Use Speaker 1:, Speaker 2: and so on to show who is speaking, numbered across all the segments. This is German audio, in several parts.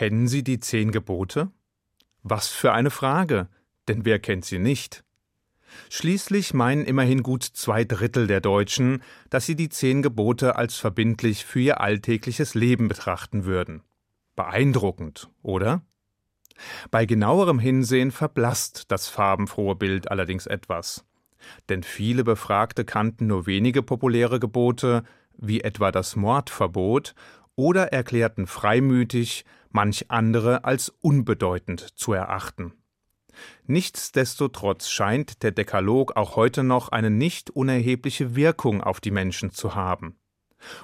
Speaker 1: Kennen Sie die zehn Gebote? Was für eine Frage, denn wer kennt sie nicht? Schließlich meinen immerhin gut zwei Drittel der Deutschen, dass sie die zehn Gebote als verbindlich für ihr alltägliches Leben betrachten würden. Beeindruckend, oder? Bei genauerem Hinsehen verblasst das farbenfrohe Bild allerdings etwas. Denn viele Befragte kannten nur wenige populäre Gebote, wie etwa das Mordverbot, oder erklärten freimütig, manch andere als unbedeutend zu erachten. Nichtsdestotrotz scheint der Dekalog auch heute noch eine nicht unerhebliche Wirkung auf die Menschen zu haben.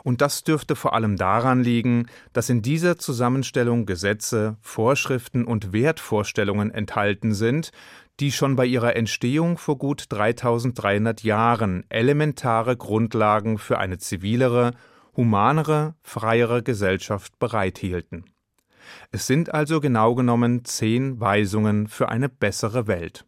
Speaker 1: Und das dürfte vor allem daran liegen, dass in dieser Zusammenstellung Gesetze, Vorschriften und Wertvorstellungen enthalten sind, die schon bei ihrer Entstehung vor gut 3300 Jahren elementare Grundlagen für eine zivilere, humanere, freiere Gesellschaft bereithielten. Es sind also genau genommen zehn Weisungen für eine bessere Welt.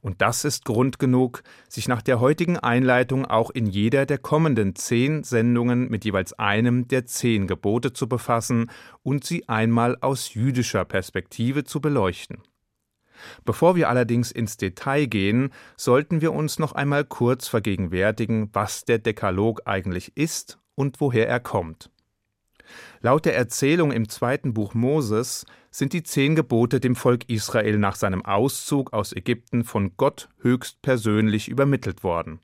Speaker 1: Und das ist Grund genug, sich nach der heutigen Einleitung auch in jeder der kommenden zehn Sendungen mit jeweils einem der zehn Gebote zu befassen und sie einmal aus jüdischer Perspektive zu beleuchten. Bevor wir allerdings ins Detail gehen, sollten wir uns noch einmal kurz vergegenwärtigen, was der Dekalog eigentlich ist und woher er kommt. Laut der Erzählung im zweiten Buch Moses sind die zehn Gebote dem Volk Israel nach seinem Auszug aus Ägypten von Gott höchstpersönlich übermittelt worden.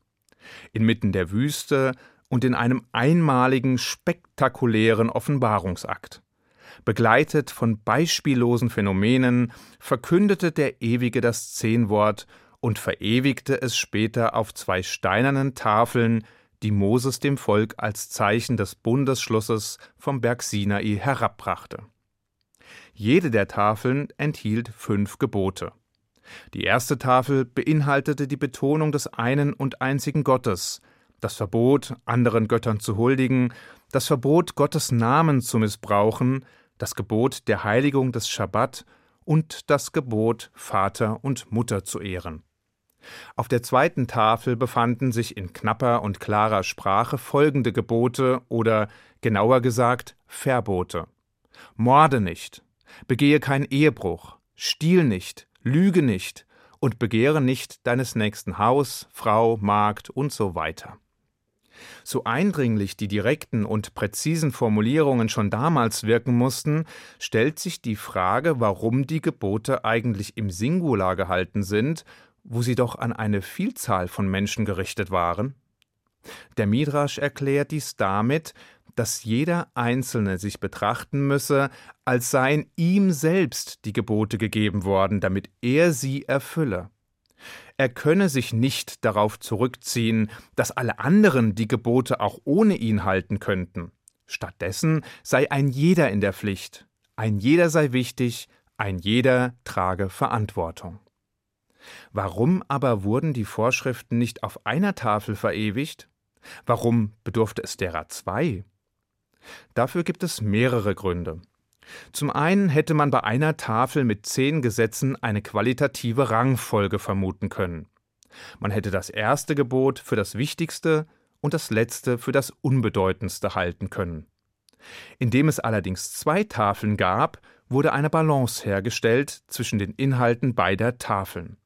Speaker 1: Inmitten der Wüste und in einem einmaligen, spektakulären Offenbarungsakt. Begleitet von beispiellosen Phänomenen verkündete der Ewige das Zehnwort und verewigte es später auf zwei steinernen Tafeln, die Moses dem Volk als Zeichen des Bundesschlusses vom Berg Sinai herabbrachte. Jede der Tafeln enthielt fünf Gebote. Die erste Tafel beinhaltete die Betonung des einen und einzigen Gottes, das Verbot, anderen Göttern zu huldigen, das Verbot, Gottes Namen zu missbrauchen, das Gebot der Heiligung des Schabbat und das Gebot, Vater und Mutter zu ehren. Auf der zweiten Tafel befanden sich in knapper und klarer Sprache folgende Gebote oder genauer gesagt Verbote. Morde nicht, begehe keinen Ehebruch, stiehl nicht, lüge nicht und begehre nicht deines nächsten Haus, Frau, Magd und so weiter. So eindringlich die direkten und präzisen Formulierungen schon damals wirken mussten, stellt sich die Frage, warum die Gebote eigentlich im Singular gehalten sind wo sie doch an eine Vielzahl von Menschen gerichtet waren? Der Midrasch erklärt dies damit, dass jeder Einzelne sich betrachten müsse, als seien ihm selbst die Gebote gegeben worden, damit er sie erfülle. Er könne sich nicht darauf zurückziehen, dass alle anderen die Gebote auch ohne ihn halten könnten. Stattdessen sei ein jeder in der Pflicht, ein jeder sei wichtig, ein jeder trage Verantwortung. Warum aber wurden die Vorschriften nicht auf einer Tafel verewigt? Warum bedurfte es derer zwei? Dafür gibt es mehrere Gründe. Zum einen hätte man bei einer Tafel mit zehn Gesetzen eine qualitative Rangfolge vermuten können. Man hätte das erste Gebot für das wichtigste und das letzte für das unbedeutendste halten können. Indem es allerdings zwei Tafeln gab, wurde eine Balance hergestellt zwischen den Inhalten beider Tafeln.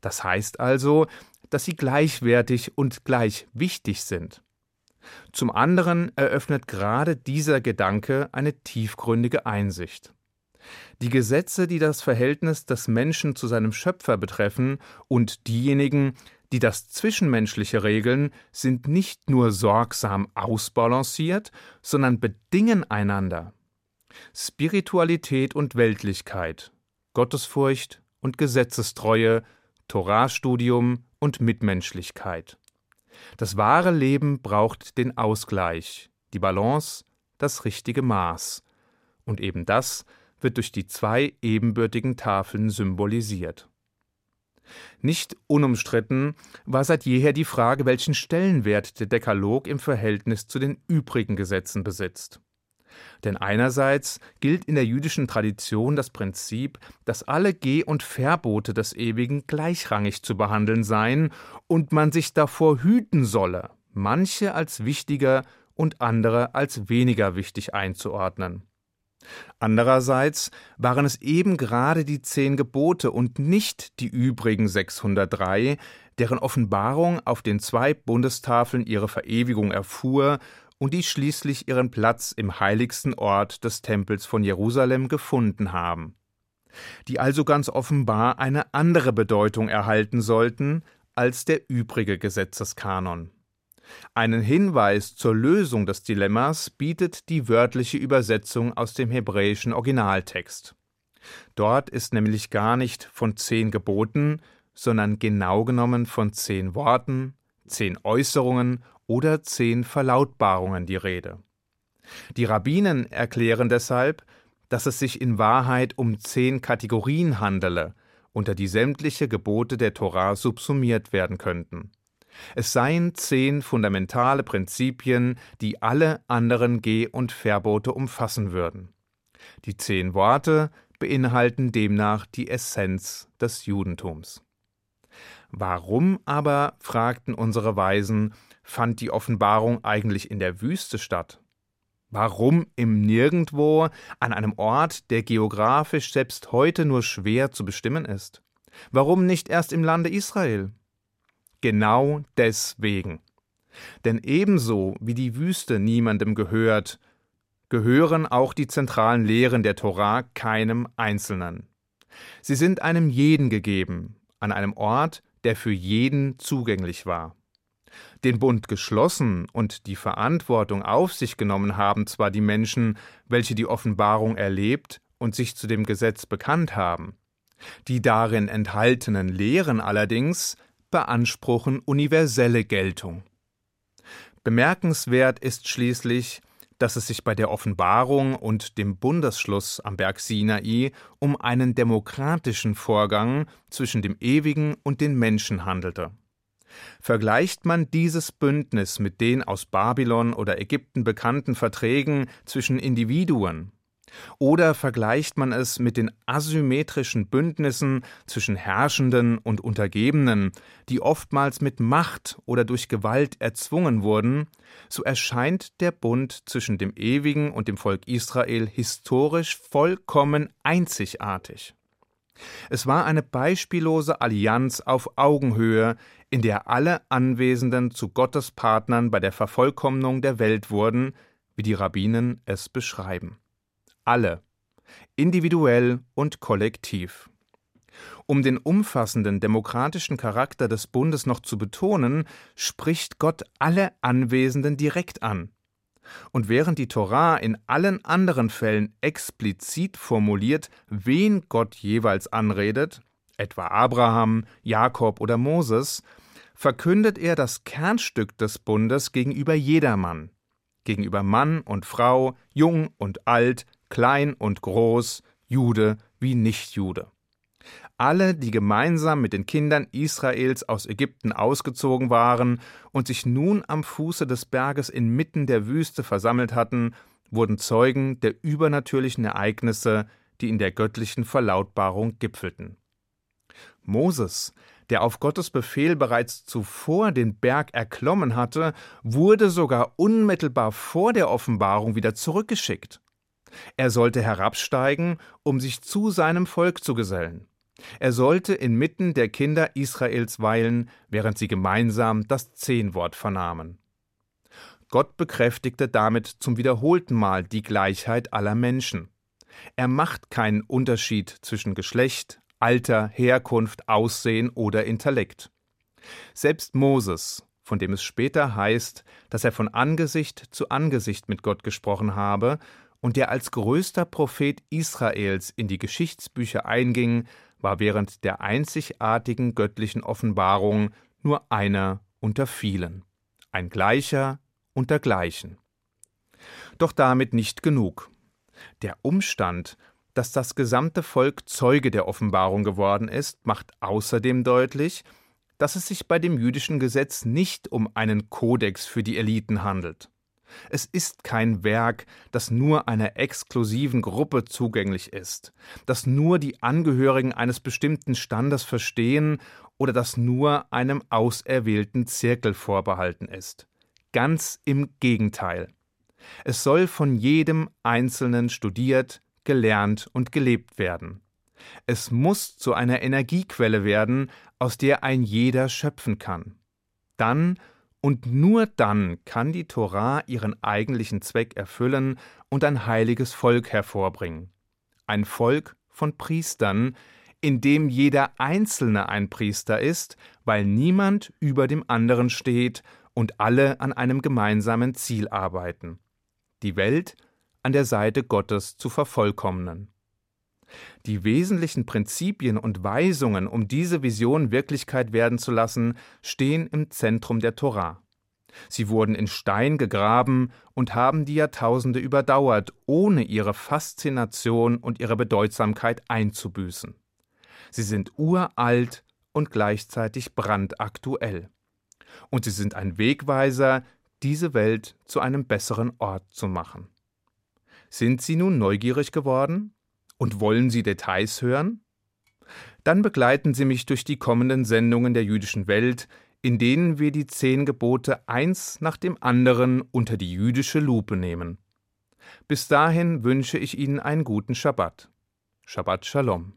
Speaker 1: Das heißt also, dass sie gleichwertig und gleich wichtig sind. Zum anderen eröffnet gerade dieser Gedanke eine tiefgründige Einsicht. Die Gesetze, die das Verhältnis des Menschen zu seinem Schöpfer betreffen, und diejenigen, die das Zwischenmenschliche regeln, sind nicht nur sorgsam ausbalanciert, sondern bedingen einander. Spiritualität und Weltlichkeit, Gottesfurcht und Gesetzestreue Torahstudium und Mitmenschlichkeit. Das wahre Leben braucht den Ausgleich, die Balance, das richtige Maß. Und eben das wird durch die zwei ebenbürtigen Tafeln symbolisiert. Nicht unumstritten war seit jeher die Frage, welchen Stellenwert der Dekalog im Verhältnis zu den übrigen Gesetzen besitzt. Denn einerseits gilt in der jüdischen Tradition das Prinzip, dass alle Geh- und Verbote des Ewigen gleichrangig zu behandeln seien und man sich davor hüten solle, manche als wichtiger und andere als weniger wichtig einzuordnen. Andererseits waren es eben gerade die zehn Gebote und nicht die übrigen 603, deren Offenbarung auf den zwei Bundestafeln ihre Verewigung erfuhr und die schließlich ihren Platz im heiligsten Ort des Tempels von Jerusalem gefunden haben, die also ganz offenbar eine andere Bedeutung erhalten sollten als der übrige Gesetzeskanon. Einen Hinweis zur Lösung des Dilemmas bietet die wörtliche Übersetzung aus dem hebräischen Originaltext. Dort ist nämlich gar nicht von zehn Geboten, sondern genau genommen von zehn Worten, zehn Äußerungen oder zehn Verlautbarungen die Rede. Die Rabbinen erklären deshalb, dass es sich in Wahrheit um zehn Kategorien handele, unter die sämtliche Gebote der Torah subsumiert werden könnten. Es seien zehn fundamentale Prinzipien, die alle anderen Geh- und Verbote umfassen würden. Die zehn Worte beinhalten demnach die Essenz des Judentums. Warum aber, fragten unsere Weisen, fand die Offenbarung eigentlich in der Wüste statt? Warum im Nirgendwo, an einem Ort, der geografisch selbst heute nur schwer zu bestimmen ist? Warum nicht erst im Lande Israel? Genau deswegen. Denn ebenso wie die Wüste niemandem gehört, gehören auch die zentralen Lehren der Torah keinem Einzelnen. Sie sind einem jeden gegeben, an einem Ort, der für jeden zugänglich war. Den Bund geschlossen und die Verantwortung auf sich genommen haben zwar die Menschen, welche die Offenbarung erlebt und sich zu dem Gesetz bekannt haben. Die darin enthaltenen Lehren allerdings beanspruchen universelle Geltung. Bemerkenswert ist schließlich, dass es sich bei der Offenbarung und dem Bundesschluss am Berg Sinai um einen demokratischen Vorgang zwischen dem Ewigen und den Menschen handelte. Vergleicht man dieses Bündnis mit den aus Babylon oder Ägypten bekannten Verträgen zwischen Individuen, oder vergleicht man es mit den asymmetrischen Bündnissen zwischen Herrschenden und Untergebenen, die oftmals mit Macht oder durch Gewalt erzwungen wurden, so erscheint der Bund zwischen dem Ewigen und dem Volk Israel historisch vollkommen einzigartig. Es war eine beispiellose Allianz auf Augenhöhe, in der alle Anwesenden zu Gottes Partnern bei der Vervollkommnung der Welt wurden, wie die Rabbinen es beschreiben alle, individuell und kollektiv. Um den umfassenden demokratischen Charakter des Bundes noch zu betonen, spricht Gott alle Anwesenden direkt an. Und während die Torah in allen anderen Fällen explizit formuliert, wen Gott jeweils anredet, etwa Abraham, Jakob oder Moses, verkündet er das Kernstück des Bundes gegenüber jedermann, gegenüber Mann und Frau, jung und alt, klein und groß, Jude wie Nichtjude. Alle, die gemeinsam mit den Kindern Israels aus Ägypten ausgezogen waren und sich nun am Fuße des Berges inmitten der Wüste versammelt hatten, wurden Zeugen der übernatürlichen Ereignisse, die in der göttlichen Verlautbarung gipfelten. Moses, der auf Gottes Befehl bereits zuvor den Berg erklommen hatte, wurde sogar unmittelbar vor der Offenbarung wieder zurückgeschickt. Er sollte herabsteigen, um sich zu seinem Volk zu gesellen. Er sollte inmitten der Kinder Israels weilen, während sie gemeinsam das Zehnwort vernahmen. Gott bekräftigte damit zum wiederholten Mal die Gleichheit aller Menschen. Er macht keinen Unterschied zwischen Geschlecht, Alter, Herkunft, Aussehen oder Intellekt. Selbst Moses, von dem es später heißt, dass er von Angesicht zu Angesicht mit Gott gesprochen habe, und der als größter Prophet Israels in die Geschichtsbücher einging, war während der einzigartigen göttlichen Offenbarung nur einer unter vielen, ein Gleicher unter Gleichen. Doch damit nicht genug. Der Umstand, dass das gesamte Volk Zeuge der Offenbarung geworden ist, macht außerdem deutlich, dass es sich bei dem jüdischen Gesetz nicht um einen Kodex für die Eliten handelt. Es ist kein Werk, das nur einer exklusiven Gruppe zugänglich ist, das nur die Angehörigen eines bestimmten Standes verstehen oder das nur einem auserwählten Zirkel vorbehalten ist. Ganz im Gegenteil. Es soll von jedem Einzelnen studiert, gelernt und gelebt werden. Es muss zu einer Energiequelle werden, aus der ein jeder schöpfen kann. Dann und nur dann kann die Torah ihren eigentlichen Zweck erfüllen und ein heiliges Volk hervorbringen. Ein Volk von Priestern, in dem jeder Einzelne ein Priester ist, weil niemand über dem anderen steht und alle an einem gemeinsamen Ziel arbeiten. Die Welt an der Seite Gottes zu vervollkommnen. Die wesentlichen Prinzipien und Weisungen, um diese Vision Wirklichkeit werden zu lassen, stehen im Zentrum der Torah. Sie wurden in Stein gegraben und haben die Jahrtausende überdauert, ohne ihre Faszination und ihre Bedeutsamkeit einzubüßen. Sie sind uralt und gleichzeitig brandaktuell. Und sie sind ein Wegweiser, diese Welt zu einem besseren Ort zu machen. Sind Sie nun neugierig geworden? Und wollen Sie Details hören? Dann begleiten Sie mich durch die kommenden Sendungen der jüdischen Welt, in denen wir die zehn Gebote eins nach dem anderen unter die jüdische Lupe nehmen. Bis dahin wünsche ich Ihnen einen guten Schabbat. Shabbat Shalom.